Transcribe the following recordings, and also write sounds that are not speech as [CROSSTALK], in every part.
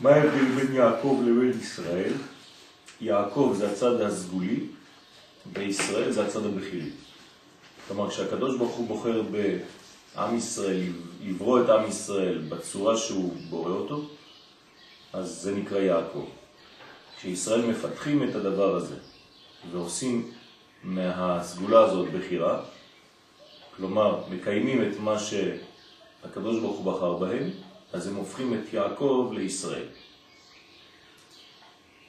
מה ההבדל בין יעקב לבין ישראל? יעקב זה הצד הסגולי וישראל זה הצד הבחירי. כלומר, כשהקדוש ברוך הוא בוחר בעם ישראל, לברוא את עם ישראל בצורה שהוא בורא אותו, אז זה נקרא יעקב. כשישראל מפתחים את הדבר הזה ועושים מהסגולה הזאת בחירה, כלומר מקיימים את מה שהקדוש ברוך הוא בחר בהם, אז הם הופכים את יעקב לישראל.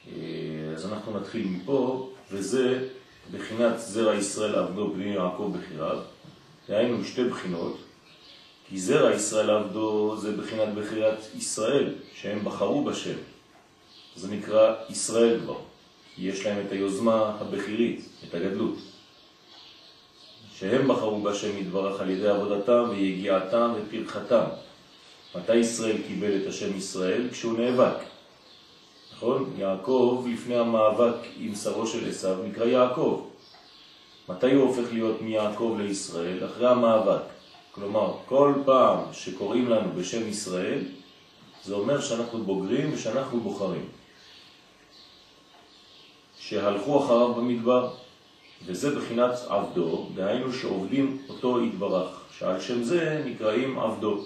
אה, אז אנחנו נתחיל מפה, וזה בחינת זרע ישראל עבדו בני יעקב בחיריו, דהיינו שתי בחינות, כי זרע ישראל עבדו זה בחינת בחירת ישראל, שהם בחרו בשם. זה נקרא ישראל כבר, כי יש להם את היוזמה הבחירית, את הגדלות. שהם בחרו בשם יתברך על ידי עבודתם ויגיעתם ופרחתם. מתי ישראל קיבל את השם ישראל? כשהוא נאבק. נכון? יעקב לפני המאבק עם שרו של עשיו נקרא יעקב. מתי הוא הופך להיות מיעקב לישראל? אחרי המאבק. כלומר, כל פעם שקוראים לנו בשם ישראל, זה אומר שאנחנו בוגרים ושאנחנו בוחרים. שהלכו אחריו במדבר, וזה בחינת עבדו, דהיינו שעובדים אותו יתברך, שעל שם זה נקראים עבדו.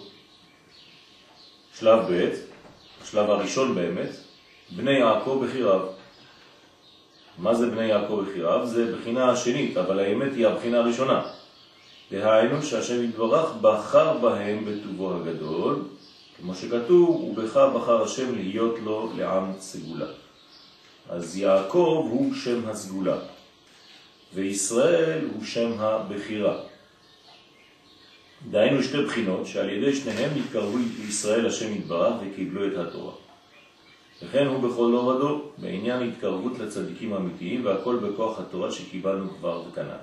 שלב ב', השלב הראשון באמת, בני יעקב בחיריו. מה זה בני יעקב בחיריו? זה בחינה השנית, אבל האמת היא הבחינה הראשונה. דהיינו שהשם יתברך בחר בהם בטובו הגדול, כמו שכתוב, ובך בחר השם להיות לו לעם סגולה. אז יעקב הוא שם הסגולה, וישראל הוא שם הבחירה. דהיינו שתי בחינות שעל ידי שניהם התקרבו לישראל השם יתברך וקיבלו את התורה. וכן הוא בכל דור ודור בעניין התקרבות לצדיקים האמיתיים והכל בכוח התורה שקיבלנו כבר וכנ"ל.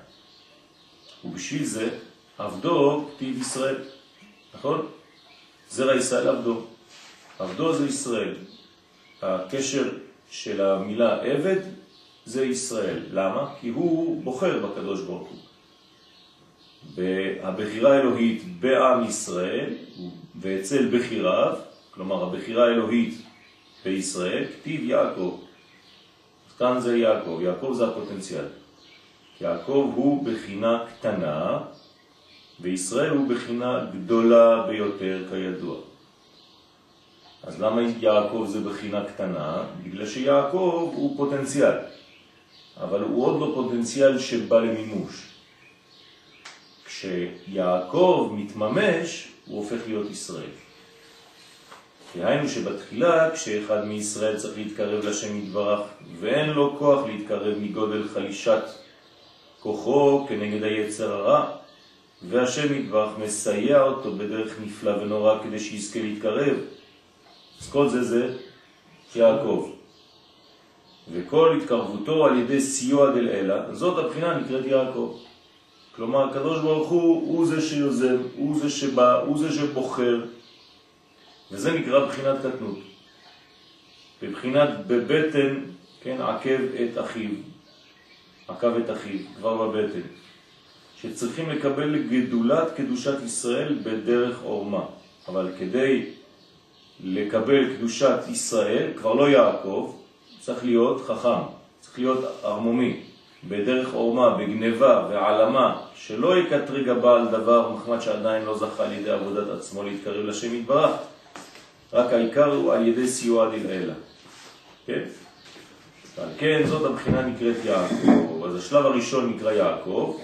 ובשביל זה עבדו כתיב ישראל, נכון? זרע ישראל עבדו. עבדו זה ישראל. הקשר של המילה עבד זה ישראל. למה? כי הוא בוחר בקדוש ברוך הוא. הבחירה האלוהית בעם ישראל ואצל בחיריו, כלומר הבחירה האלוהית בישראל, כתיב יעקב. כאן זה יעקב, יעקב זה הפוטנציאל. יעקב הוא בחינה קטנה וישראל הוא בחינה גדולה ביותר כידוע. אז למה יעקב זה בחינה קטנה? בגלל שיעקב הוא פוטנציאל, אבל הוא עוד לא פוטנציאל שבא למימוש. כשיעקב מתממש, הוא הופך להיות ישראל. דהיינו שבתחילה, כשאחד מישראל צריך להתקרב לשם יתברך, ואין לו כוח להתקרב מגודל חלישת כוחו כנגד היצר הרע, והשם יתברך מסייע אותו בדרך נפלא ונורא כדי שיזכה להתקרב. אז כל זה זה יעקב. וכל התקרבותו על ידי סיוע דל אלה, זאת הבחינה נקראת יעקב. כלומר, הקדוש ברוך הוא, הוא זה שיוזם, הוא זה שבא, הוא זה שבוחר, וזה נקרא בחינת קטנות. בבחינת בבטן, כן, עקב את אחיו, עקב את אחיו, כבר בבטן, שצריכים לקבל גדולת קדושת ישראל בדרך אורמה. אבל כדי לקבל קדושת ישראל, כבר לא יעקב, צריך להיות חכם, צריך להיות ארמומי. בדרך אורמה, בגניבה ועלמה, שלא יקטרי גבה על דבר מחמד שעדיין לא זכה על ידי עבודת עצמו להתקרב לשם יתברך, רק העיקר הוא על ידי סיוע דלעילה. כן? ועל כן זאת הבחינה נקראת יעקב, אז השלב הראשון נקרא יעקב,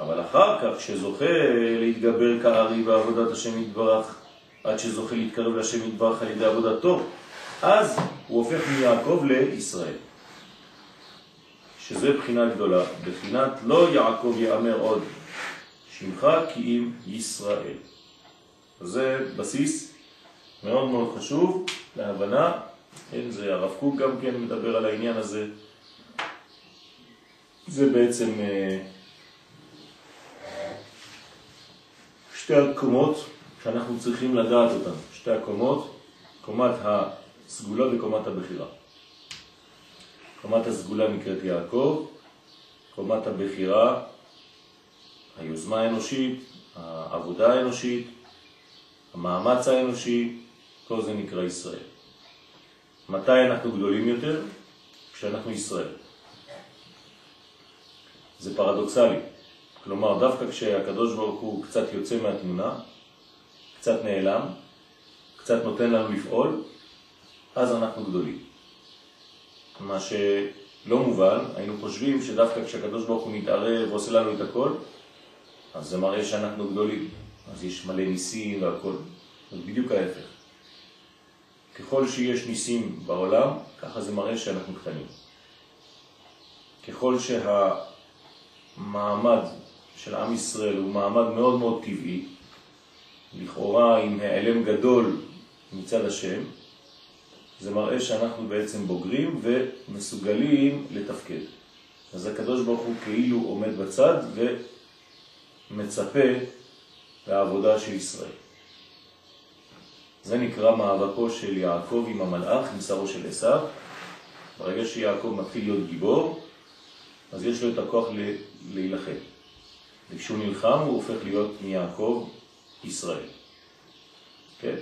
אבל אחר כך כשזוכה להתגבר כארי בעבודת השם יתברך, עד שזוכה להתקרב לשם יתברך על ידי עבודתו, אז הוא הופך מיעקב לישראל. שזה בחינה גדולה, בחינת לא יעקב יאמר עוד שמך כי אם ישראל. זה בסיס מאוד מאוד חשוב להבנה, כן, זה הרב קוק גם כן מדבר על העניין הזה. זה בעצם אה, שתי הקומות שאנחנו צריכים לדעת אותן, שתי הקומות, קומת הסגולה וקומת הבחירה. קומת הסגולה נקראת יעקב, קומת הבחירה, היוזמה האנושית, העבודה האנושית, המאמץ האנושי, כל זה נקרא ישראל. מתי אנחנו גדולים יותר? כשאנחנו ישראל. זה פרדוקסלי. כלומר, דווקא כשהקדוש ברוך הוא קצת יוצא מהתמונה, קצת נעלם, קצת נותן לנו לפעול, אז אנחנו גדולים. מה שלא מובן, היינו חושבים שדווקא כשהקדוש ברוך הוא מתערב ועושה לנו את הכל, אז זה מראה שאנחנו גדולים. אז יש מלא ניסים והכל. זה בדיוק ההפך. ככל שיש ניסים בעולם, ככה זה מראה שאנחנו קטנים. ככל שהמעמד של עם ישראל הוא מעמד מאוד מאוד טבעי, לכאורה עם העלם גדול מצד השם, זה מראה שאנחנו בעצם בוגרים ומסוגלים לתפקד. אז הקדוש ברוך הוא כאילו עומד בצד ומצפה לעבודה של ישראל. זה נקרא מאבקו של יעקב עם המלאך, עם שרו של עשיו. ברגע שיעקב מתחיל להיות גיבור, אז יש לו את הכוח להילחם. וכשהוא נלחם הוא הופך להיות מיעקב ישראל. כן?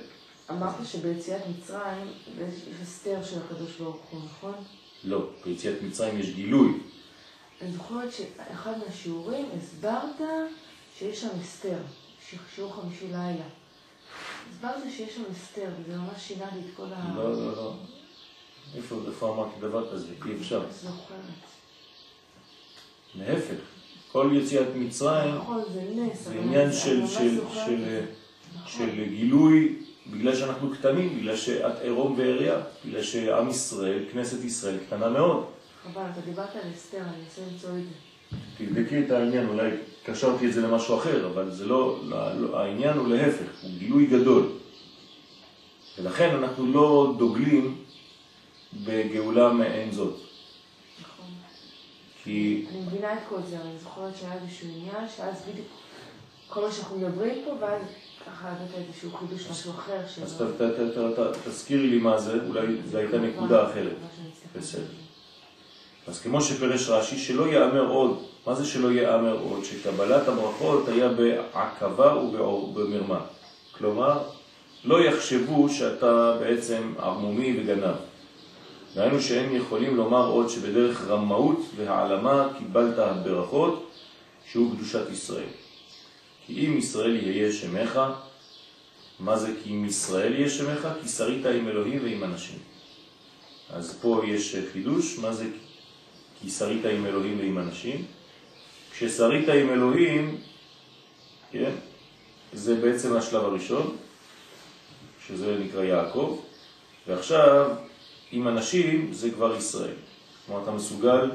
אמרת שביציאת מצרים יש הסתר של הקדוש ברוך הוא, נכון? לא, ביציאת מצרים יש גילוי. אני זוכרת שאחד מהשיעורים הסברת שיש שם הסתר, שיעור חמישי לילה. הסברת שיש שם הסתר, וזה ממש שינה לי את כל ה... לא, לא, לא. איפה, איפה אמרתי דבר כזה? אי אפשר. זוכרת. להפך, כל יציאת מצרים נכון, זה נס. זה עניין של, של, של, של גילוי, בגלל שאנחנו קטנים, בגלל שאת עירום ועריה, בגלל שעם ישראל, כנסת ישראל, קטנה מאוד. חבל, אתה דיברת על אסתר, אני אנסה למצוא את זה. תבדקי את העניין, אולי קשרתי את זה למשהו אחר, אבל זה לא, לא, העניין הוא להפך, הוא גילוי גדול. ולכן אנחנו לא דוגלים בגאולה מעין זאת. נכון. כי... אני מבינה את כל זה, אבל אני זוכרת שהיה איזשהו עניין, שאז בדיוק כל מה שאנחנו מדברים פה, ואז ככה נתת איזשהו חידוש, משהו אחר. אז תזכירי לי מה זה, אולי זו הייתה נקודה אחרת. בסדר. אז כמו שפרש רש"י, שלא יאמר עוד, מה זה שלא יאמר עוד? שקבלת הברכות היה בעקבה ובמרמה. כלומר, לא יחשבו שאתה בעצם ערמומי וגנב. דהיינו שהם יכולים לומר עוד שבדרך רמאות והעלמה קיבלת הברכות, שהוא קדושת ישראל. כי אם ישראל יהיה שמך, מה זה כי אם ישראל יהיה שמך? כי שרית עם אלוהים ועם אנשים. אז פה יש חידוש, מה זה כי שרית עם אלוהים ועם אנשים? כששרית עם אלוהים, כן, זה בעצם השלב הראשון, שזה נקרא יעקב, ועכשיו עם אנשים זה כבר ישראל. כלומר, אתה מסוגל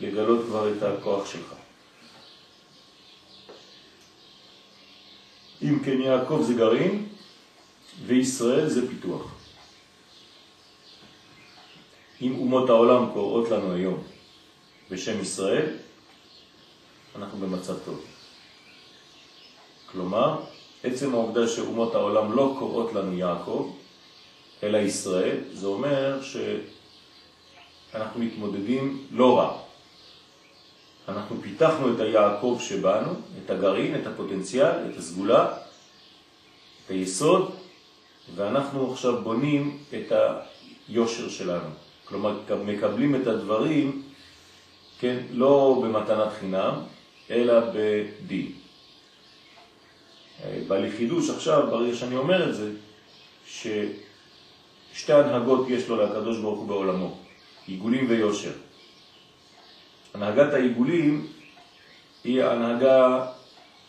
לגלות כבר את הכוח שלך. אם כן יעקב זה גרעין וישראל זה פיתוח. אם אומות העולם קוראות לנו היום בשם ישראל, אנחנו במצב טוב. כלומר, עצם העובדה שאומות העולם לא קוראות לנו יעקב, אלא ישראל, זה אומר שאנחנו מתמודדים לא רע. אנחנו פיתחנו את היעקב שבנו, את הגרעין, את הפוטנציאל, את הסגולה, את היסוד, ואנחנו עכשיו בונים את היושר שלנו. כלומר, מקבלים את הדברים, כן, לא במתנת חינם, אלא בדין. בא לי חידוש עכשיו, ברגע שאני אומר את זה, ששתי הנהגות יש לו לקדוש ברוך הוא בעולמו, עיגולים ויושר. הנהגת העיגולים היא הנהגה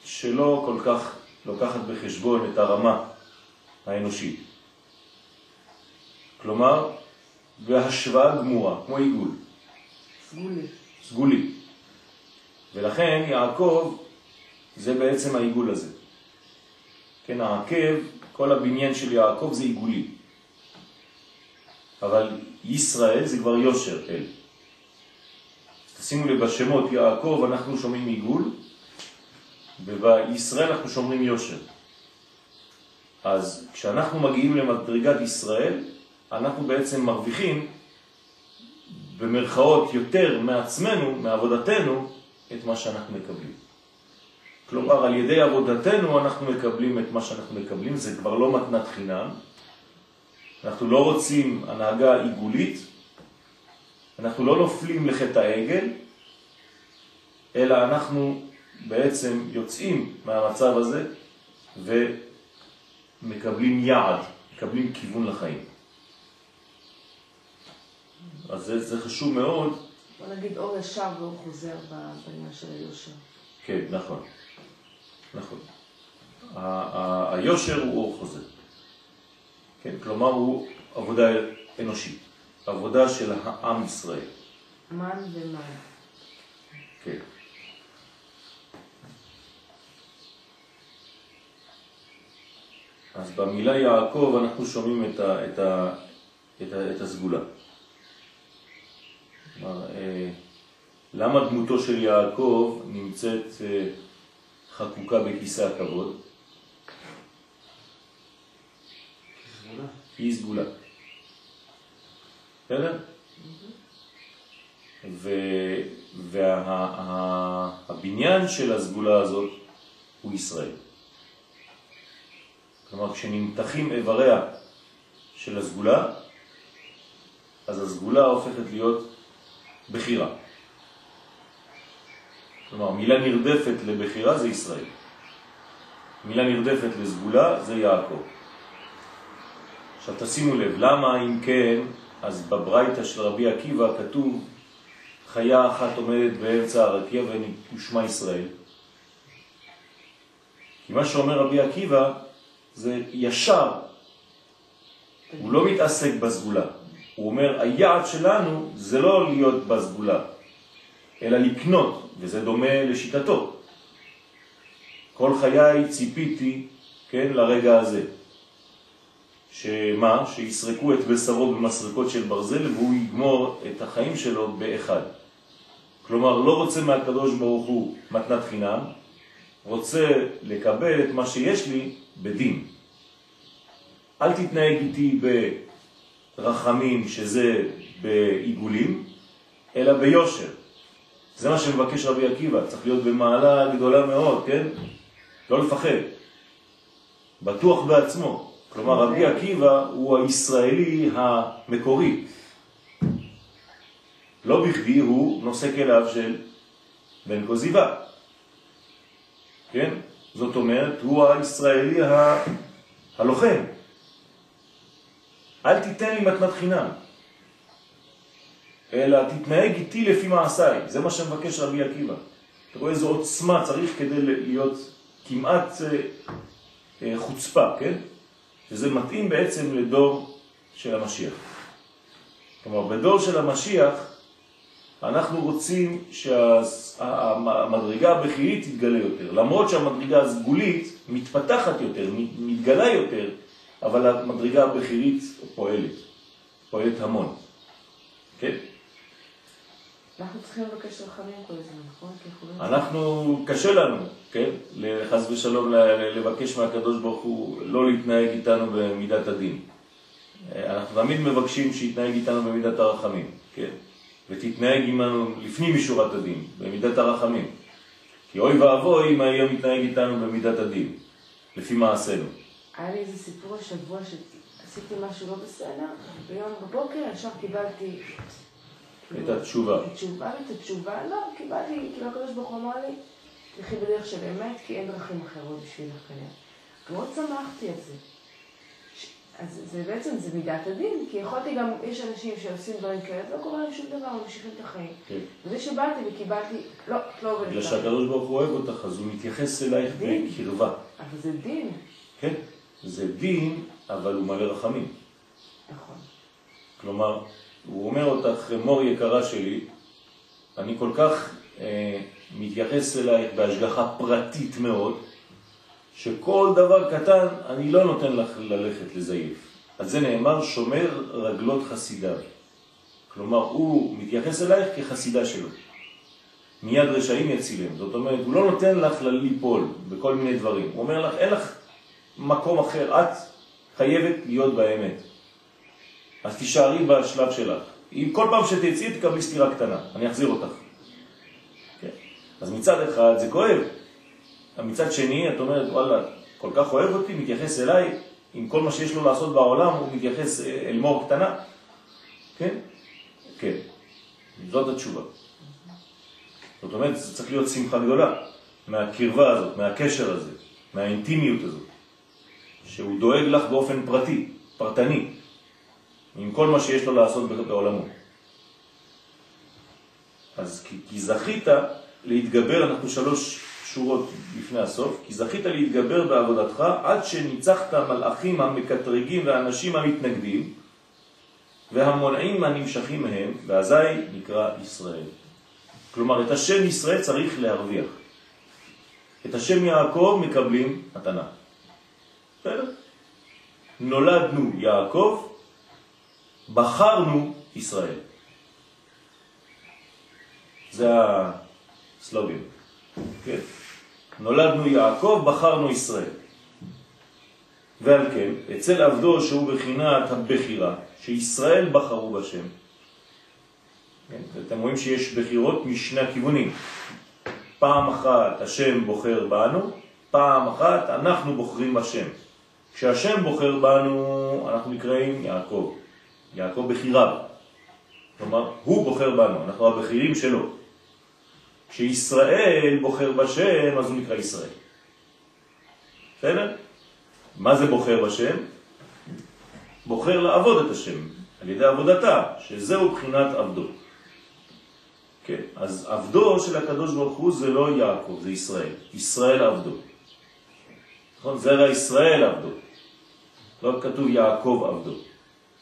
שלא כל כך לוקחת בחשבון את הרמה האנושית. כלומר, בהשוואה גמורה, כמו עיגול. סגולי. סגולי. ולכן יעקב זה בעצם העיגול הזה. כן, העקב, כל הבניין של יעקב זה עיגולי. אבל ישראל זה כבר יושר אל. שימו לב, בשמות יעקב אנחנו שומעים עיגול, ובישראל אנחנו שומרים יושר. אז כשאנחנו מגיעים למדרגת ישראל, אנחנו בעצם מרוויחים במרכאות יותר מעצמנו, מעבודתנו, את מה שאנחנו מקבלים. כלומר, על ידי עבודתנו אנחנו מקבלים את מה שאנחנו מקבלים, זה כבר לא מתנת חינם. אנחנו לא רוצים הנהגה עיגולית, אנחנו לא נופלים לחטא העגל, אלא אנחנו בעצם יוצאים מהמצב הזה ומקבלים יעד, מקבלים כיוון לחיים. אז זה, זה חשוב מאוד. בוא נגיד אור ישר ואור חוזר בעניין של היושר. כן, נכון. נכון. היושר הוא אור חוזר. כן, כלומר הוא עבודה אנושית, עבודה של העם ישראל. מן ומן. כן. אז במילה יעקב אנחנו שומעים את, ה, את, ה, את, ה, את הסגולה. כלומר, אה, למה דמותו של יעקב נמצאת אה, חקוקה בכיסא הכבוד? היא סגולה. בסדר? והבניין של הסגולה הזאת הוא ישראל. כלומר, כשנמתחים איבריה של הסגולה, אז הסגולה הופכת להיות בחירה. כלומר, מילה נרדפת לבחירה זה ישראל. מילה נרדפת לסגולה זה יעקב. עכשיו תשימו לב, למה אם כן, אז בברייתא של רבי עקיבא כתוב חיה אחת עומדת באמצע הרקיע ושמה ישראל. כי מה שאומר רבי עקיבא זה ישר, הוא לא מתעסק בסגולה. הוא אומר, היעד שלנו זה לא להיות בסגולה, אלא לקנות, וזה דומה לשיטתו. כל חיי ציפיתי, כן, לרגע הזה. שמה? שיסרקו את בשרו במסרקות של ברזל והוא יגמור את החיים שלו באחד. כלומר, לא רוצה מהקדוש ברוך הוא מתנת חינם, רוצה לקבל את מה שיש לי בדין. אל תתנהג איתי ברחמים, שזה בעיגולים, אלא ביושר. זה מה שמבקש רבי עקיבא, צריך להיות במעלה גדולה מאוד, כן? לא לפחד. בטוח בעצמו. כלומר, רבי עקיבא הוא הישראלי המקורי. לא בכדי הוא נושא כליו של בן כוזיבה. כן? זאת אומרת, הוא הישראלי ה... הלוחם. אל תיתן לי מתנת חינם, אלא תתנהג איתי לפי מעשיי. זה מה שמבקש רבי עקיבא. אתה רואה איזו עוצמה צריך כדי להיות כמעט אה, אה, חוצפה, כן? שזה מתאים בעצם לדור של המשיח. כלומר, בדור של המשיח אנחנו רוצים שהמדרגה הבכירית תתגלה יותר. למרות שהמדרגה הסגולית מתפתחת יותר, מתגלה יותר, אבל המדרגה הבכירית פועלת, פועלת המון. כן? אנחנו צריכים לבקש רחמים כל הזמן, נכון? אנחנו, קשה לנו, כן? חס ושלום לבקש מהקדוש ברוך הוא לא להתנהג איתנו במידת הדין. אנחנו תמיד מבקשים שיתנהג איתנו במידת הרחמים, כן? ותתנהג עמנו לפנים משורת הדין, במידת הרחמים. כי אוי ואבוי אם היה מתנהג איתנו במידת הדין, לפי מעשינו. היה לי איזה סיפור השבוע שעשיתי משהו לא בסדר, ביום בבוקר ישר קיבלתי... את התשובה. את התשובה, את התשובה, לא, קיבלתי, כאילו הקדוש ברוך הוא אמר לי, תלכי בדרך של אמת, כי אין דרכים אחרות בשבילך כנראה. מאוד שמחתי על זה. אז זה בעצם, זה מידת הדין, כי יכולתי גם, יש אנשים שעושים דברים כאלה, לא קורה להם שום דבר, ממשיכים את החיים. כן. וזה שבאתי וקיבלתי, לא, לא עובד. בגלל שהקדוש ברוך הוא אוהב אותך, אז הוא מתייחס אלייך בקרבה. אבל זה דין. כן, זה דין, אבל הוא מלא רחמים. נכון. כלומר, הוא אומר אותך, מור יקרה שלי, אני כל כך אה, מתייחס אלייך בהשגחה פרטית מאוד, שכל דבר קטן אני לא נותן לך ללכת לזייף. על זה נאמר שומר רגלות חסידיו. כלומר, הוא מתייחס אלייך כחסידה שלו. מיד רשעים יצילם. זאת אומרת, הוא לא נותן לך ליפול בכל מיני דברים. הוא אומר לך, אין לך מקום אחר, את חייבת להיות באמת. אז תישארי בשלב שלך. אם כל פעם שתצאי תקבלי סתירה קטנה, אני אחזיר אותך. כן? אז מצד אחד זה כואב, מצד שני את אומרת, וואלה, כל כך אוהב אותי, מתייחס אליי, עם כל מה שיש לו לעשות בעולם, הוא מתייחס אה, אל מור קטנה. כן? כן. זאת התשובה. זאת אומרת, זה צריך להיות שמחה גדולה מהקרבה הזאת, מהקשר הזה, מהאינטימיות הזאת, שהוא דואג לך באופן פרטי, פרטני, עם כל מה שיש לו לעשות בעולמו. אז כי, כי זכית להתגבר, אנחנו שלוש שורות לפני הסוף, כי זכית להתגבר בעבודתך עד שניצחת מלאכים המקטרגים והאנשים המתנגדים והמונעים הנמשכים מהם, ואזי נקרא ישראל. כלומר, את השם ישראל צריך להרוויח. את השם יעקב מקבלים מתנה. בסדר? נולדנו יעקב, בחרנו ישראל. זה הסלוגן. כן? נולדנו יעקב, בחרנו ישראל. ועל כן, אצל עבדו שהוא בחינת הבחירה, שישראל בחרו בשם. כן? אתם רואים שיש בחירות משני הכיוונים. פעם אחת השם בוחר בנו, פעם אחת אנחנו בוחרים בשם. כשהשם בוחר בנו, אנחנו נקראים יעקב. יעקב בחיריו. כלומר, הוא בוחר בנו, אנחנו הבחירים שלו. כשישראל בוחר בשם, אז הוא נקרא ישראל. בסדר? מה זה בוחר בשם? בוחר לעבוד את השם, על ידי עבודתה, שזהו בחינת עבדו. כן, אז עבדו של הקדוש ברוך הוא זה לא יעקב, זה ישראל. ישראל עבדו. נכון? זרע ישראל עבדו. לא כתוב יעקב עבדו.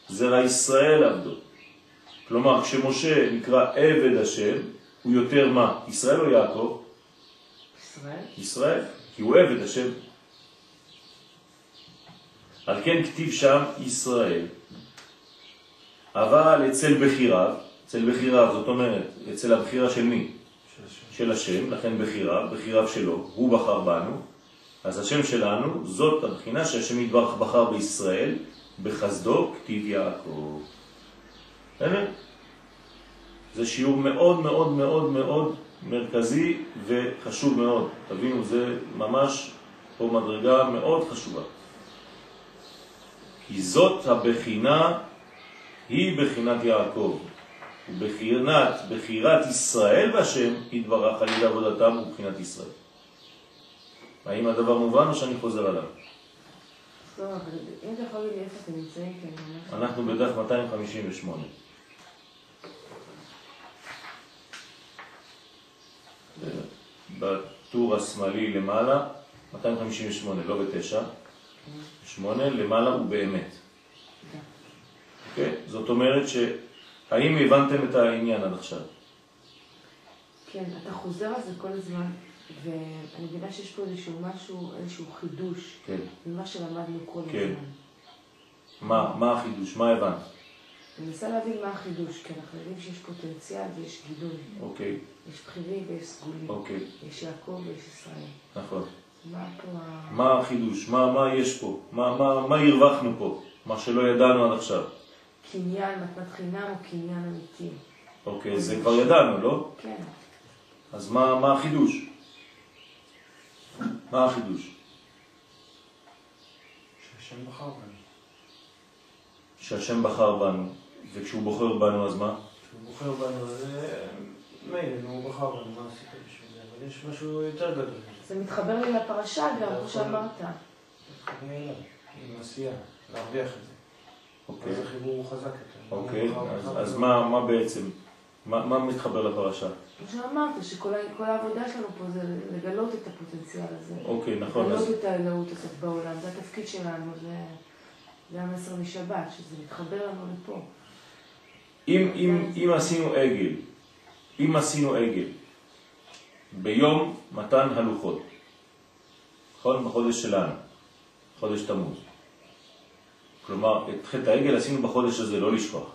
זרע ישראל עבדו. כלומר, כשמשה נקרא עבד השם, הוא יותר מה? ישראל או יעקב? ישראל. ישראל, כי הוא עבד השם. על כן כתיב שם ישראל. אבל אצל בחיריו, אצל בחיריו, זאת אומרת, אצל הבחירה של מי? של השם, לכן בחיריו, בחיריו שלו, הוא בחר בנו, אז השם שלנו, זאת הבחינה שהשם יתברך בחר בישראל, בחסדו כתיב יעקב. בסדר? זה שיעור מאוד מאוד מאוד מאוד מרכזי וחשוב מאוד. תבינו, זה ממש פה מדרגה מאוד חשובה. כי זאת הבחינה היא בחינת יעקב. ובחינת, בחירת ישראל בשם יתברך על ידי עבודתם ובחינת ישראל. האם הדבר מובן או שאני חוזר עליו? אנחנו בדף 258. בטור השמאלי למעלה, 258, לא ב-9, 8, למעלה הוא באמת. אוקיי? זאת אומרת שהאם הבנתם את העניין עד עכשיו? כן, אתה חוזר על זה כל הזמן, ואני מבינה שיש פה איזשהו משהו, איזשהו חידוש, כן. ממה שלמדנו כל כן. הזמן. מה, מה החידוש? מה הבנת? אני מנסה להבין מה החידוש, כי אנחנו יודעים שיש פוטנציאל ויש גידול. אוקיי, יש בכירים ויש סגולים. אוקיי, יש יעקב ויש ישראל. נכון. מה פה ה... מה החידוש? מה, מה יש פה? מה, מה, מה הרווחנו פה? מה שלא ידענו עד עכשיו. קניין, מתנת חינם או קניין אמיתי? אוקיי, זה כבר ידענו, לא? כן. אז מה, מה החידוש? מה החידוש? שהשם בחר בנו. שהשם בחר בנו, וכשהוא בוחר בנו אז מה? כשהוא בוחר בנו, אז אה, מילא, נו, הוא בחר בנו, מה עשית בשביל זה? אבל יש משהו יותר גדול. זה מתחבר לי לפרשה גם, כמו שאמרת. עם עשייה, להרוויח את זה. אוקיי, אז החיבור הוא חזק יותר. אוקיי, אז, מה, מה בעצם? מה, מה מתחבר לפרשה? כמו שאמרת, שכל העבודה שלנו פה זה לגלות את הפוטנציאל הזה. אוקיי, נכון, אז לגלות את האלוהות הזאת בעולם, זה התפקיד שלנו, זה, זה המסר משבת, שזה מתחבר לנו לפה. אם, אם, אם עשינו עגל, אם עשינו עגל ביום מתן הלוחות, נכון? בחודש שלנו, חודש תמוז. כלומר, את חטא העגל עשינו בחודש הזה, לא לשכוח.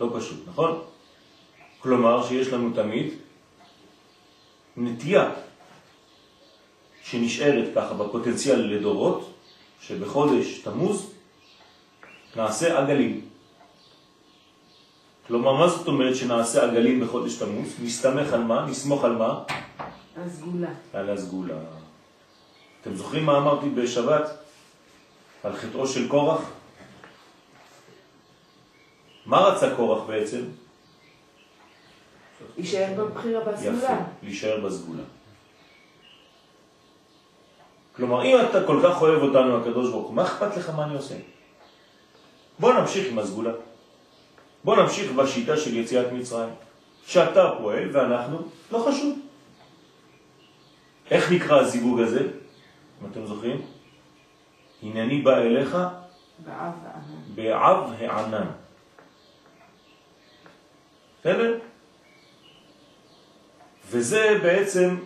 לא פשוט, נכון? כלומר, שיש לנו תמיד נטייה שנשארת ככה בפוטנציאל לדורות, שבחודש תמוז נעשה עגלים. כלומר, מה זאת אומרת שנעשה עגלים בחודש תמוז? נסתמך על מה? נסמוך על מה? הסגולה. על הסגולה. אתם זוכרים מה אמרתי בשבת? על חטאו של קורח? מה רצה קורח בעצם? להישאר בבחירה בסגולה. יפה, להישאר בסגולה. כלומר, אם אתה כל כך אוהב אותנו, הקדוש ברוך הוא, מה אכפת לך מה אני עושה? בוא נמשיך עם הסגולה. בוא נמשיך בשיטה של יציאת מצרים. שאתה פועל ואנחנו, לא חשוב. איך נקרא הזיווג הזה? אם אתם זוכרים? הנני בא אליך. בעב הענן. בסדר? וזה בעצם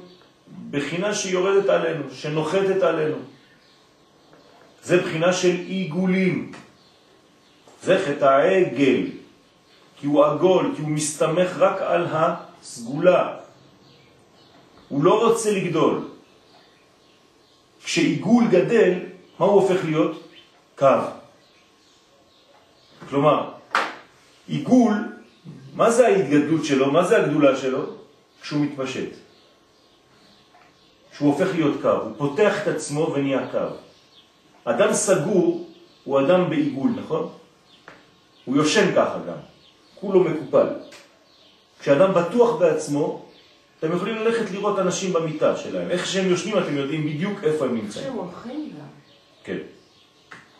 בחינה שיורדת עלינו, שנוחתת עלינו. זה בחינה של עיגולים. זה חטא העגל, כי הוא עגול, כי הוא מסתמך רק על הסגולה. הוא לא רוצה לגדול. כשעיגול גדל, מה הוא הופך להיות? קו. כלומר, עיגול, מה זה ההתגדלות שלו? מה זה הגדולה שלו? כשהוא מתפשט. כשהוא הופך להיות קו, הוא פותח את עצמו ונהיה קו. אדם סגור הוא אדם בעיגול, נכון? הוא יושן ככה גם, כולו מקופל. כשאדם בטוח בעצמו, אתם יכולים ללכת לראות אנשים במיטה שלהם. איך שהם יושנים אתם יודעים בדיוק איפה הם נמצאים. שהם הולכים גם. כן.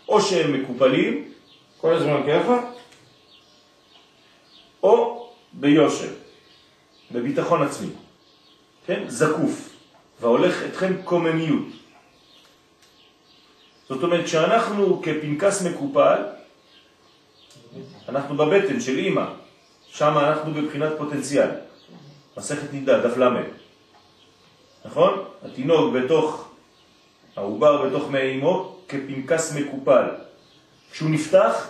או שהם מקופלים, כל הזמן ככה, או ביושר, בביטחון עצמי. כן? זקוף, והולך אתכם קוממיות. זאת אומרת, כשאנחנו כפנקס מקופל, אנחנו בבטן של אימא, שם אנחנו בבחינת פוטנציאל. מסכת נידה, דף למד. נכון? התינוק בתוך, העובר בתוך מי אימו, כפנקס מקופל. כשהוא נפתח,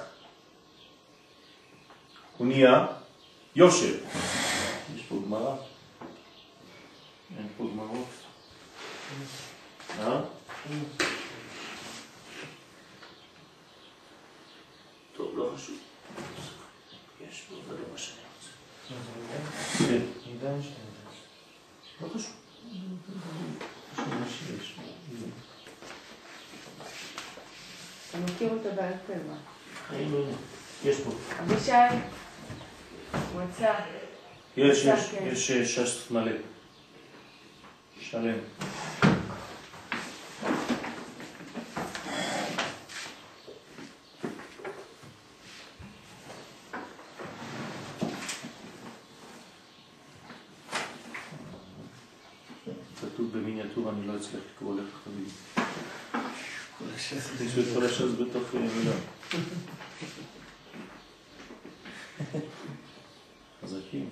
הוא נהיה יושר. גמרא? אין פה גמרות? אה? טוב, לא חשוב. יש פה, זה לא מה שאני רוצה. כן. לא חשוב. מה שיש. אתה מכיר אותה בעל פה, מה? לא יודע. יש פה. אבישי, יצא. יש, יש, כן. יש אה, ש"ס מלא. שלם. כתוב במיניאטורה, אני לא אצליח לקרוא לך חביבי. יש את כל הש"ס בתוך מילה. חזקים.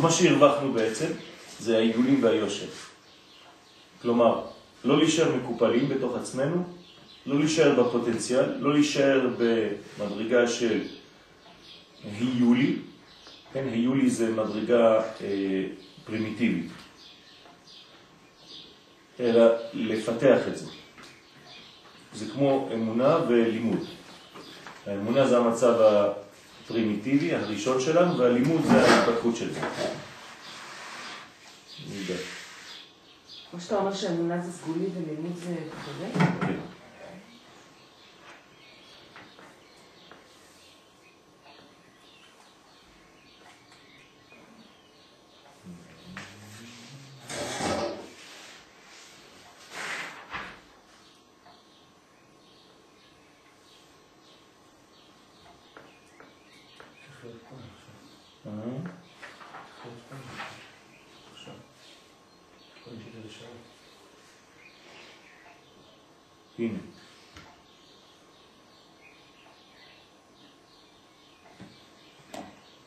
אז שהרווחנו בעצם זה העיגולים והיושר. כלומר, לא להישאר מקופלים בתוך עצמנו, לא להישאר בפוטנציאל, לא להישאר במדרגה של היולי, כן, היולי זה מדרגה אה, פרימיטיבית, אלא לפתח את זה. זה כמו אמונה ולימוד. האמונה זה המצב הפרימיטיבי, הראשון שלנו, והלימוד זה ההתפתחות של זה. כמו שאתה אומר שאמונה זה סגולי ולימוד זה חולה? כן. צריך להיות פה עכשיו. אה, צריך להיות פה עכשיו. כל שזה לשעה. הנה.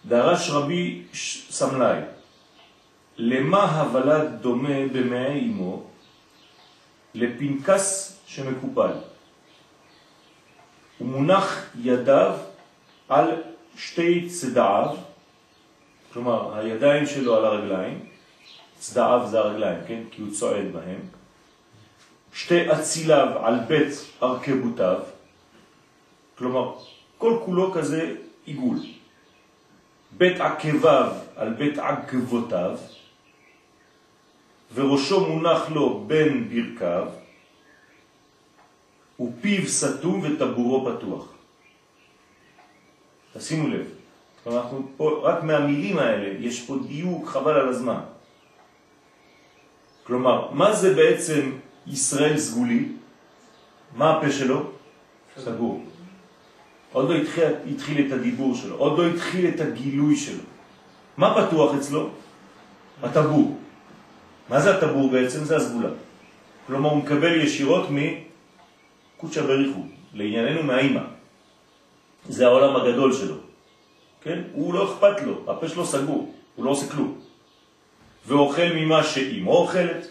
דרש רבי סמלאי, למה הוולד דומה במעי אמו? לפנקס שמקופל. הוא מונח ידיו על שתי צדעיו, כלומר הידיים שלו על הרגליים, צדעיו זה הרגליים, כן? כי הוא צועד בהם, שתי אציליו על בית ארכבותיו, כלומר כל כולו כזה עיגול. בית עקביו על בית עקבותיו, וראשו מונח לו בין ברכיו, ופיו סתום וטבורו פתוח. תשימו לב, אנחנו פה, רק מהמילים האלה יש פה דיוק חבל על הזמן. כלומר, מה זה בעצם ישראל סגולי? מה הפה שלו? סגור. עוד לא התחיל, התחיל את הדיבור שלו, עוד לא התחיל את הגילוי שלו. מה פתוח אצלו? הטבור. מה זה הטבור בעצם? זה הסגולה. כלומר, הוא מקבל ישירות מקודשא בריחו, לענייננו מהאימא. זה העולם הגדול שלו. כן? הוא לא אכפת לו, הפה שלו סגור, הוא לא עושה כלום. ואוכל ממה שאימו אוכלת,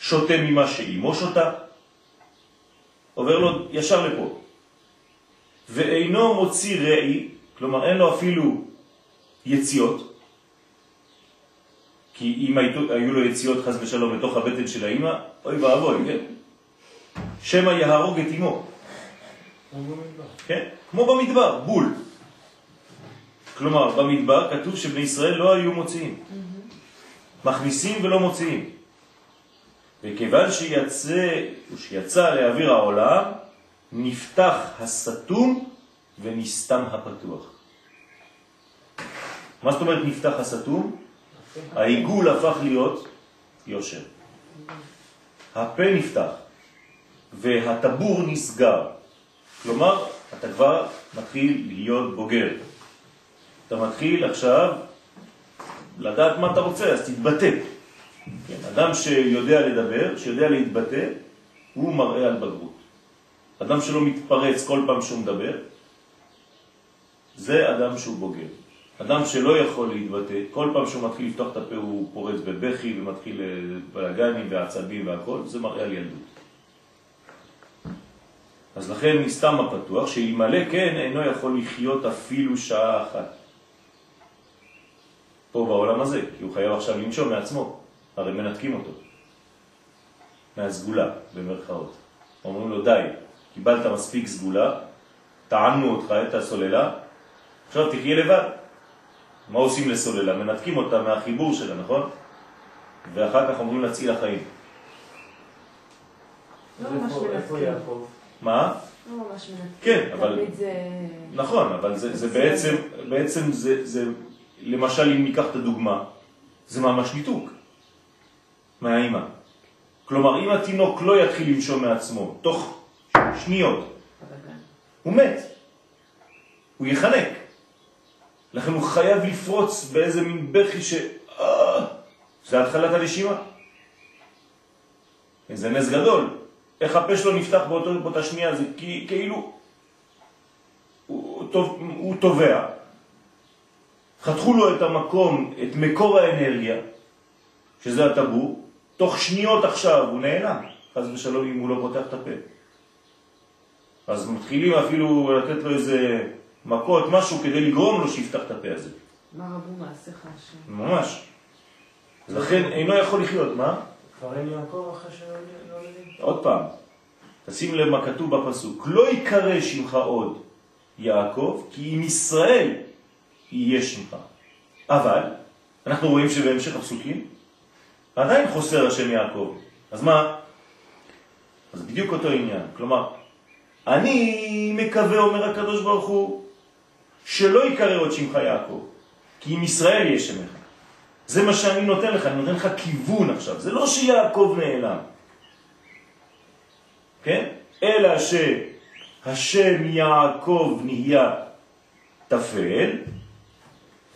שותה ממה שאימו שותה, עובר לו ישר לפה. ואינו מוציא ראי, כלומר אין לו אפילו יציאות, כי אם היו לו יציאות חס ושלום בתוך הבטן של האמא, אוי ואבוי, כן? שמא יהרוג את אמו. כן? כמו במדבר, בול. כלומר, במדבר כתוב שבני ישראל לא היו מוציאים. מכניסים ולא מוציאים. וכיוון שיצא, שיצא לאוויר העולם, נפתח הסתום ונסתם הפתוח. מה זאת אומרת נפתח הסתום? העיגול הפך להיות יושר. הפה נפתח והטבור נסגר. כלומר, אתה כבר מתחיל להיות בוגר. אתה מתחיל עכשיו לדעת מה אתה רוצה, אז תתבטא. כן, אדם שיודע לדבר, שיודע להתבטא, הוא מראה על בגרות. אדם שלא מתפרץ כל פעם שהוא מדבר, זה אדם שהוא בוגר. אדם שלא יכול להתבטא, כל פעם שהוא מתחיל לפתוח את הפה הוא פורץ בבכי ומתחיל אה, בלגנים ועצבים והכל, זה מראה על ילדות. אז לכן מסתם הפתוח, שאלמלא כן אינו יכול לחיות אפילו שעה אחת. פה בעולם הזה, כי הוא חייב עכשיו לנשום מעצמו, הרי מנתקים אותו. מהסגולה, במרכאות. אומרים לו די, קיבלת מספיק סגולה, טענו אותך, את הסוללה, עכשיו תחיה לבד. מה עושים לסוללה? מנתקים אותה מהחיבור שלה, נכון? ואחר כך אומרים להציל החיים. לא ממש מנתקים. מה? לא ממש מנתקים. כן, אבל... תמיד זה... נכון, אבל זה, זה בעצם, בעצם זה, זה, למשל אם ניקח את הדוגמה, זה ממש ניתוק מהאימא. כלומר, אם התינוק לא יתחיל לנשום מעצמו, תוך שניות, הוא מת, הוא יחנק. לכן הוא חייב לפרוץ באיזה מין בכי ש... אה, זה התחלת הנשימה. זה נס גדול. איך הפה שלו נפתח באותו, באותה שנייה, זה כאילו הוא תובע. חתכו לו את המקום, את מקור האנרגיה, שזה הטבור, תוך שניות עכשיו הוא נעלם, חס ושלום אם הוא לא פותח את הפה. אז מתחילים אפילו לתת לו איזה מכות, משהו כדי לגרום לו שיפתח את הפה הזה. מה רבו מעשיך השם? ממש. לכן אינו יכול לחיות, מה? כבר אין יעקב אחרי שלא יודעים. עוד פעם, תשים לב מה כתוב בפסוק, לא יקרא שמך עוד יעקב, כי אם ישראל יהיה שמך. אבל, אנחנו רואים שבהמשך הפסוקים, עדיין חוסר השם יעקב. אז מה? אז בדיוק אותו עניין. כלומר, אני מקווה, אומר הקדוש ברוך הוא, שלא יקרא עוד שמך יעקב, כי אם ישראל יהיה שמך. זה מה שאני נותן לך, אני נותן לך כיוון עכשיו. זה לא שיעקב נעלם, כן? אלא שהשם יעקב נהיה תפל,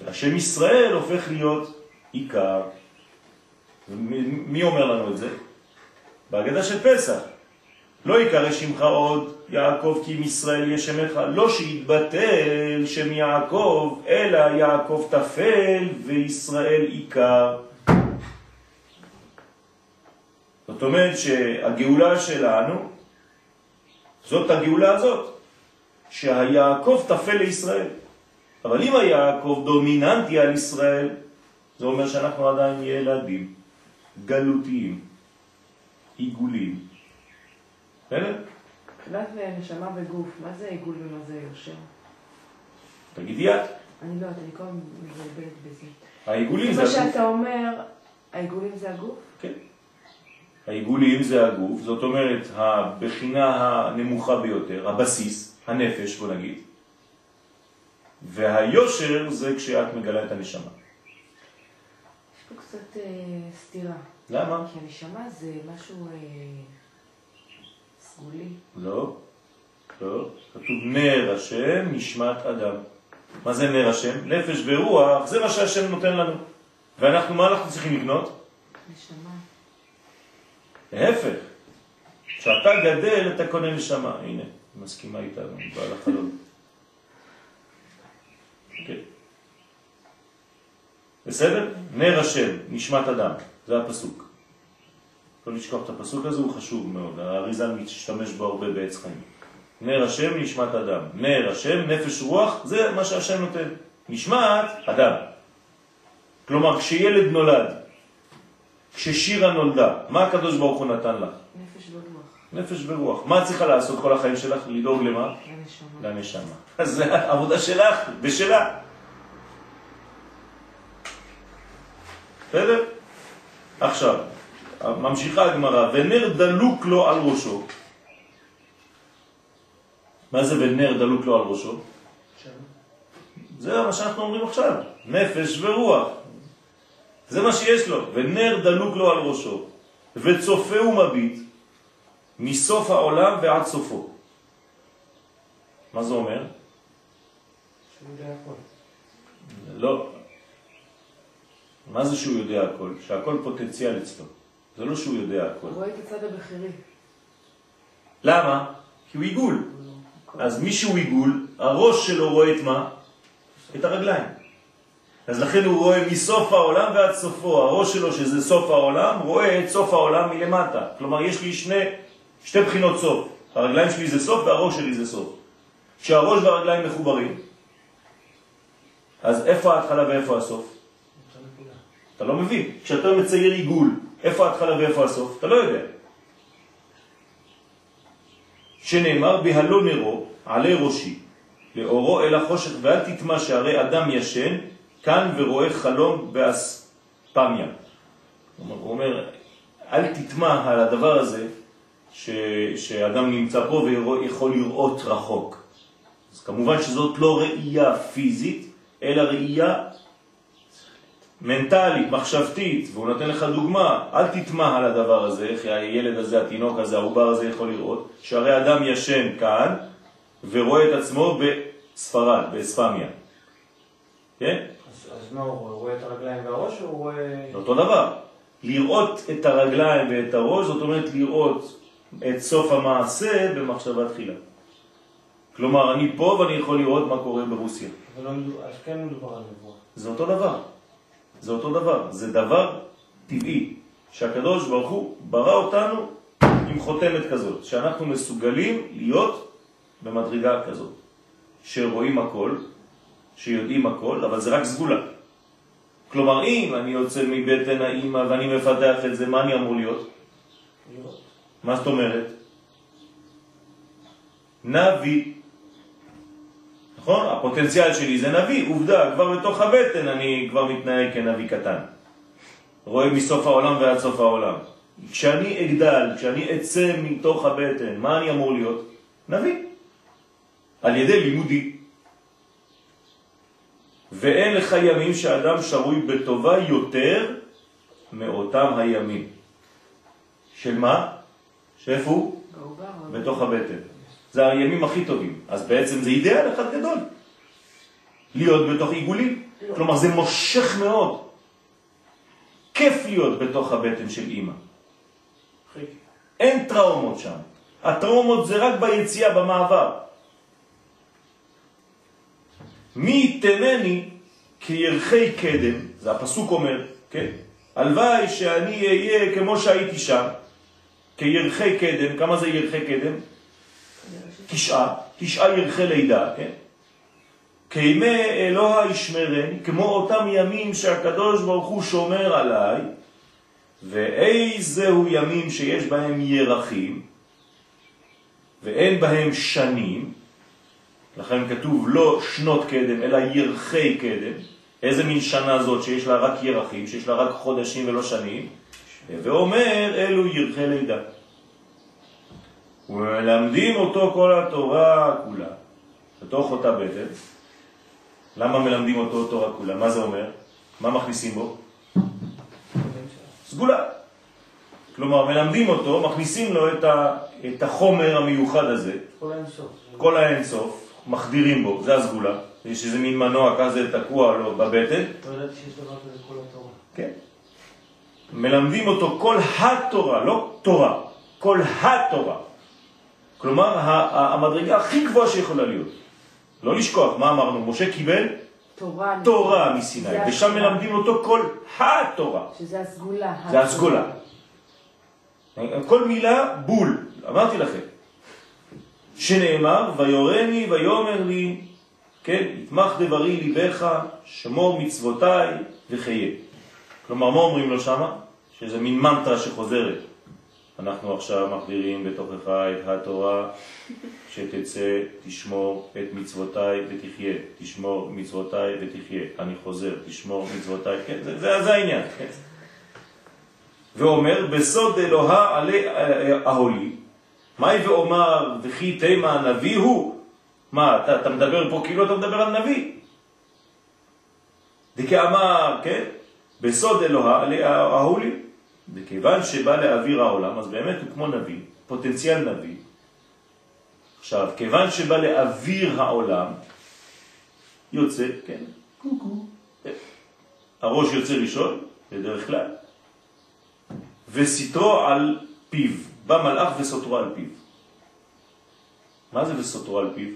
והשם ישראל הופך להיות עיקר. מי אומר לנו את זה? בהגדה של פסח. לא יקרא שמך עוד יעקב כי אם ישראל יהיה שמך, לא שיתבטל שם יעקב, אלא יעקב תפל וישראל עיקר. זאת אומרת שהגאולה שלנו זאת הגאולה הזאת, שהיעקב תפל לישראל. אבל אם היעקב דומיננטי על ישראל, זה אומר שאנחנו עדיין ילדים, גלותיים, עיגולים. בסדר? מבחינת נשמה וגוף, מה זה עיגול ומה זה יושר? תגידי את. אני לא יודעת, אני כל הזמן מבלבלת בזה. העיגולים זה מה הגוף. שאתה אומר, העיגולים זה הגוף? כן. העיגולים זה הגוף, זאת אומרת הבחינה הנמוכה ביותר, הבסיס, הנפש בוא נגיד, והיושר זה כשאת מגלה את הנשמה. יש פה קצת אה, סתירה. למה? כי הנשמה זה משהו אה. לא, לא, כתוב נר השם נשמת אדם. מה זה נר השם? נפש ורוח, זה מה שהשם נותן לנו. ואנחנו, מה אנחנו צריכים לקנות? נשמה. להפך. כשאתה גדל אתה קונה נשמה. הנה, היא מסכימה איתנו, בעל החלום. כן. בסדר? נר השם, נשמת אדם, זה הפסוק. לא לשכוח את הפסוק הזה, הוא חשוב מאוד. האריזל משתמש בו הרבה בעץ חיים. נר השם, נשמת אדם. נר השם, נפש רוח, זה מה שהשם נותן. נשמת אדם. כלומר, כשילד נולד, כששירה נולדה, מה הקדוש ברוך הוא נתן לך? נפש ורוח. נפש ורוח. מה את צריכה לעשות כל החיים שלך? לדאוג למה? לנשמה. לנשמה. אז [LAUGHS] זה העבודה שלך ושלה. בסדר? עכשיו, ממשיכה הגמרא, ונר דלוק לו על ראשו. מה זה ונר דלוק לו על ראשו? זה מה שאנחנו אומרים עכשיו, נפש ורוח. זה מה שיש לו, ונר דלוק לו על ראשו, וצופה ומביט מסוף העולם ועד סופו. מה זה אומר? שהוא יודע הכל. לא. מה זה שהוא יודע הכל? שהכל פוטנציאל אצלו. זה לא שהוא יודע הכל. הוא רואה את הצד הבכירי. למה? כי הוא עיגול. אז מי שהוא עיגול, הראש שלו רואה את מה? את הרגליים. אז לכן הוא רואה מסוף העולם ועד סופו. הראש שלו, שזה סוף העולם, רואה את סוף העולם מלמטה. כלומר, יש לי שני, שתי בחינות סוף. הרגליים שלי זה סוף והראש שלי זה סוף. כשהראש והרגליים מחוברים, אז איפה ההתחלה ואיפה הסוף? אתה לא מבין. כשאתה מצייר עיגול, איפה ההתחלה ואיפה הסוף? אתה לא יודע. שנאמר בהלא נרו עלי ראשי, לאורו אל החושך ואל תטמע שהרי אדם ישן, כאן ורואה חלום באספמיה. הוא אומר, אל תטמע על הדבר הזה ש, שאדם נמצא פה ויכול לראות רחוק. אז כמובן שזאת לא ראייה פיזית, אלא ראייה מנטלית, מחשבתית, והוא נותן לך דוגמה, אל תטמע על הדבר הזה, איך הילד הזה, התינוק הזה, העובר הזה יכול לראות, שהרי אדם ישן כאן ורואה את עצמו בספרד, באספמיה. כן? אז, אז מה הוא רואה? הוא רואה את הרגליים והראש או הוא רואה... אותו דבר. לראות את הרגליים ואת הראש, זאת אומרת לראות את סוף המעשה במחשבה תחילה. כלומר, אני פה ואני יכול לראות מה קורה ברוסיה. אבל לא מדובר, אז כן מדובר על נבואה. זה אותו דבר. זה אותו דבר. זה דבר טבעי, שהקדוש ברוך הוא ברא אותנו עם חותמת כזאת, שאנחנו מסוגלים להיות במדרגה כזאת, שרואים הכל, שיודעים הכל, אבל זה רק סגולה. כלומר, אם אני יוצא מבטן האמא ואני מפתח את זה, מה אני אמור להיות? מה זאת אומרת? נביא. נכון? הפוטנציאל שלי זה נביא, עובדה, כבר בתוך הבטן אני כבר מתנהג כנביא קטן. רואה מסוף העולם ועד סוף העולם. כשאני אגדל, כשאני אצא מתוך הבטן, מה אני אמור להיות? נביא. על ידי לימודי. ואין לך ימים שאדם שרוי בטובה יותר מאותם הימים. של מה? שאיפה הוא? בעובר. בתוך הבטן. זה הימים הכי טובים. אז בעצם זה אידאל אחד גדול. להיות בתוך עיגולים. כלומר, זה מושך מאוד. כיף להיות בתוך הבטן של אימא. אין טראומות שם. הטראומות זה רק ביציאה, במעבר. מי יתנני כירחי קדם, זה הפסוק אומר, כן? הלוואי שאני אהיה כמו שהייתי שם, כירחי קדם, כמה זה ירחי קדם? תשעה, תשעה ירחי לידה, כן? כימי אלוה ישמרני, כמו אותם ימים שהקדוש ברוך הוא שומר עליי, ואיזהו ימים שיש בהם ירחים, ואין בהם שנים, לכן כתוב לא שנות קדם, אלא ירחי קדם. איזה מין שנה זאת שיש לה רק ירחים, שיש לה רק חודשים ולא שנים? ואומר, אלו ירחי לידה. ומלמדים אותו כל התורה כולה, בתוך אותה בטן. למה מלמדים אותו תורה כולה? מה זה אומר? מה מכניסים בו? סגולה. כלומר, מלמדים אותו, מכניסים לו את, ה, את החומר המיוחד הזה, כל האינסוף. כל האינסוף, מחדירים בו, זה הסגולה. יש איזה מין מנוע כזה תקוע לו בבטן, לא ידעתי שיש דבר כזה כל התורה. כן. מלמדים אותו כל התורה, לא תורה, כל התורה. כלומר, המדרגה הכי גבוהה שיכולה להיות. לא לשכוח, מה אמרנו? משה קיבל תורה. תורה מסיני, ושם. מלמדים אותו כל התורה. שזה הסגולה. זה הסגולה. כל מילה בול, אמרתי לכם. שנאמר, ויורני ויאמר לי, כן, יתמח דברי ליבך, שמור מצוותיי וחיה. כלומר, מה אומרים לו שמה? שזה מין מנטרה שחוזרת. אנחנו עכשיו מחדירים בתוכך את התורה, שתצא, תשמור את מצוותיי ותחיה. תשמור מצוותיי ותחיה. אני חוזר, תשמור מצוותיי. כן, זה, זה, זה העניין. כן. ואומר, בסוד אלוהה עלי אהולי. מהי ואומר, וכי תימה הנביא הוא? מה, אתה, אתה מדבר פה כאילו אתה מדבר על נביא. דכאמר, כן? בסוד אלוהה עלי אהולי. וכיוון שבא לאוויר העולם, אז באמת הוא כמו נביא, פוטנציאל נביא. עכשיו, כיוון שבא לאוויר העולם, יוצא, כן, קוקו. הראש יוצא ראשון, בדרך כלל, וסתרו על פיו. בא מלאך וסותרו על פיו. מה זה וסותרו על פיו?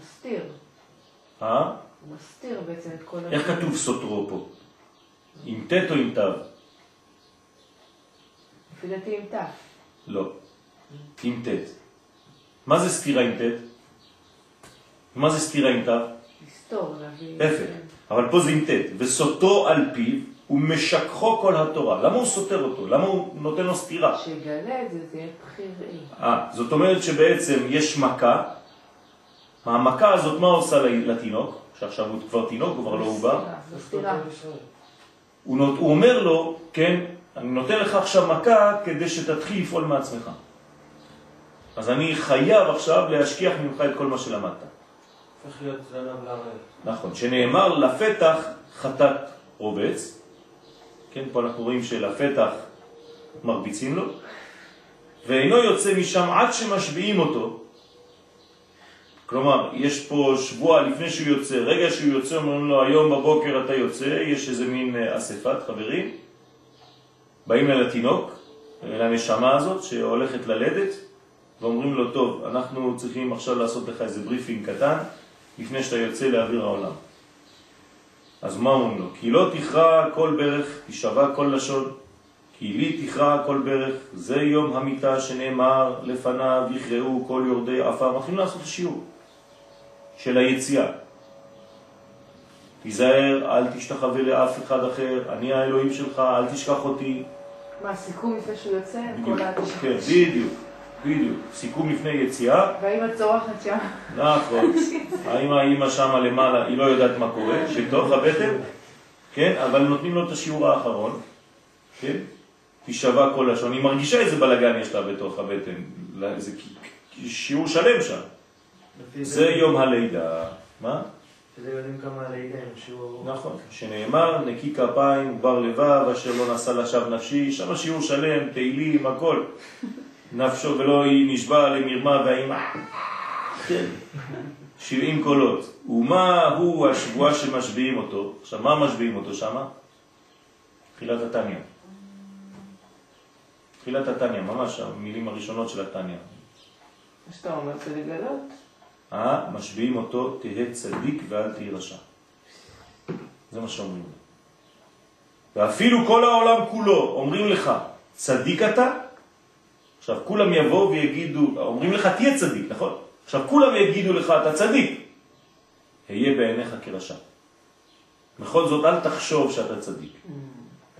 מסתיר. אה? מסתיר בעצם את כל... איך כתוב סותרו פה? עם ט' או עם תו? לפי דעתי עם תף. לא. עם ט'. מה זה סתירה עם ט'? מה זה סתירה עם תו? לסתור, להביא... להפך. אבל פה זה עם ט'. וסותרו על פיו ומשכחו כל התורה. למה הוא סותר אותו? למה הוא נותן לו סתירה? שיגלה את זה, זה יהיה בחירי. אה, זאת אומרת שבעצם יש מכה, המכה הזאת מה עושה לתינוק? שעכשיו הוא כבר תינוק, הוא כבר לא עובר. הוא, נות, הוא אומר לו, כן, אני נותן לך עכשיו מכה כדי שתתחיל לפעול מעצמך. אז אני חייב עכשיו להשכיח ממך את כל מה שלמדת. הופך להיות זנב לערב. נכון, שנאמר לפתח חטאת רובץ, כן, פה אנחנו רואים שלפתח מרביצים לו, ואינו יוצא משם עד שמשביעים אותו. כלומר, יש פה שבוע לפני שהוא יוצא, רגע שהוא יוצא, אומרים לו, היום בבוקר אתה יוצא, יש איזה מין אה, אספת חברים, באים אל התינוק, אל הנשמה הזאת שהולכת ללדת, ואומרים לו, טוב, אנחנו צריכים עכשיו לעשות לך איזה briefing קטן, לפני שאתה יוצא לאוויר העולם. אז מה אומרים לו? כי לי תכרע כל ברך, תשבע כל לשון, כי לי תכרע כל ברך, זה יום המיתה שנאמר לפניו יכרעו כל יורדי עפר. מתחילים לעשות את השיעור של היציאה. תיזהר, אל תשתחווה לאף אחד אחר, אני האלוהים שלך, אל תשכח אותי. מה, הסיכום לפני שהוא יוצא? בדיוק. כן, בדיוק, בדיוק. סיכום לפני יציאה, והאמא צורחת שם. נכון. האמא, האמא שמה למעלה, היא לא יודעת מה קורה, בתוך הבטן, כן, אבל נותנים לו את השיעור האחרון, כן, תשבע כל לשון, היא מרגישה איזה בלגן יש לה בתוך הבטן, זה שיעור שלם שם, זה יום הלידה, מה? שזה יודעים כמה הם שהוא... נכון, שנאמר, נקי כפיים ובר לבב, אשר לא נשא לשווא נפשי, שם שיעור שלם, תהילים, הכל. [LAUGHS] נפשו ולא היא נשבע למרמה והאימא. כן. 70 קולות. ומה הוא השבועה שמשביעים אותו? עכשיו, מה משביעים אותו שמה? תחילת התניא. תחילת התניא, ממש המילים הראשונות של התניא. מה שאתה אומר זה לגלות. משביעים אותו, תהיה צדיק ואל תהי רשע. זה מה שאומרים לו. ואפילו כל העולם כולו אומרים לך, צדיק אתה? עכשיו, כולם יבואו ויגידו, אומרים לך, תהיה צדיק, נכון? עכשיו, כולם יגידו לך, אתה צדיק. היה בעיניך כרשע. בכל זאת, אל תחשוב שאתה צדיק.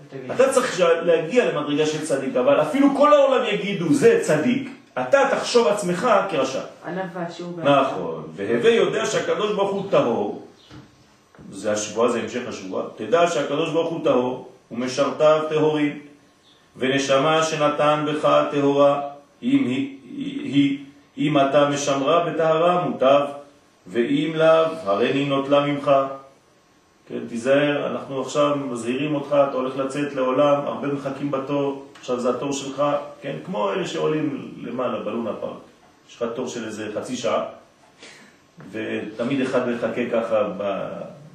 תגיד, אתה צריך להגיע למדרגה של צדיק, אבל אפילו כל העולם יגידו, זה צדיק, אתה תחשוב עצמך כרשע. ענווה, שיעור בענווה. נכון, והווה יודע שהקדוש ברוך הוא טהור, זה השבועה, זה המשך השבועה, תדע שהקדוש ברוך הוא טהור, ומשרתיו טהורים, ונשמה שנתן בך טהורה, אם, היא, היא, אם אתה משמרה בטהרה מוטב, ואם לאו, הרי נותלה ממך. כן, תיזהר, אנחנו עכשיו מזהירים אותך, אתה הולך לצאת לעולם, הרבה מחכים בתור, עכשיו זה התור שלך, כן, כמו אלה שעולים למעלה בלונה פארק. יש לך תור של איזה חצי שעה, ותמיד אחד מחכה ככה ב...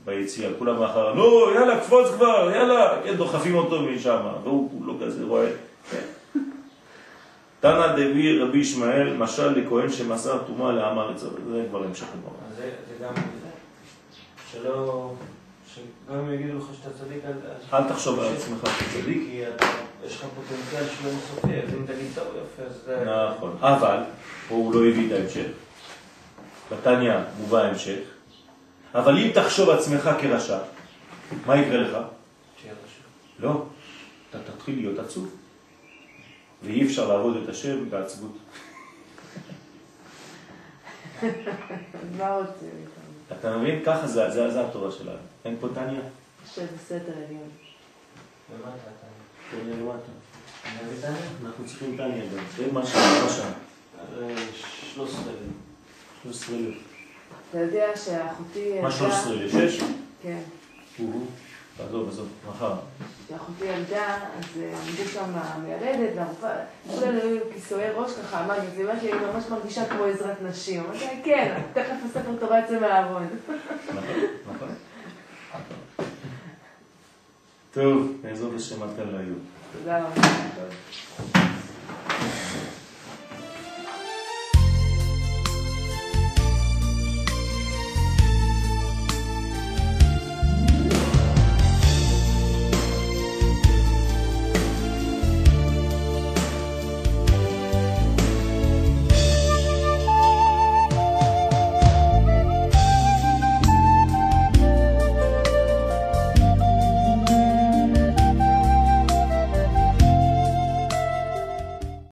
ביציאה, כולם מאחר, לא, יאללה, קפוץ כבר, יאללה, כן, דוחפים אותו משם, והוא לא כזה רואה. כן. תנא דבי רבי ישמעאל, משל לכהן שמסר טומאה לעם הארץ, זה כבר המשך הגמרא. אז זה זה גם שלא, שגם אם יגידו לך שאתה צדיק, אל- אל תחשוב על עצמך כצדיק. יש לך פוטנציאל שהוא אינסופי, אז אם תגיד טוב יפה, אז זה... נכון, אבל, פה הוא לא הביא את ההמשך. בתניא מובא ההמשך, אבל אם תחשוב עצמך כרשע, מה יקרה לך? שיהיה רשום. לא, אתה תתחיל להיות עצוב, ואי אפשר לעבוד את השם בעצבות. [LAUGHS] אתה מבין? ככה זה, זה, זה התורה שלנו. אין פה תניא? שבסדר עליון. למטה אתה... תניא אני? אנחנו צריכים תניא גם. תראה מה שם, מה שם. אז, אה, 13 אלף. 13 אלף. אתה יודע שאחותי מה 13 אלף? 6? כן. עזוב, עזוב, מחר. כשאחותי ילדה, אז אה, עמדו שם המיילדת והרופאה, כולם היו כיסויי ראש ככה, אמרתי, זה מה שהיא ממש מרגישה כמו עזרת נשים. אמרתי כן, תכף הספר תורה יוצא מהארון. נכון, נכון. טוב, בעזרת השם עד כאן להיום. תודה רבה.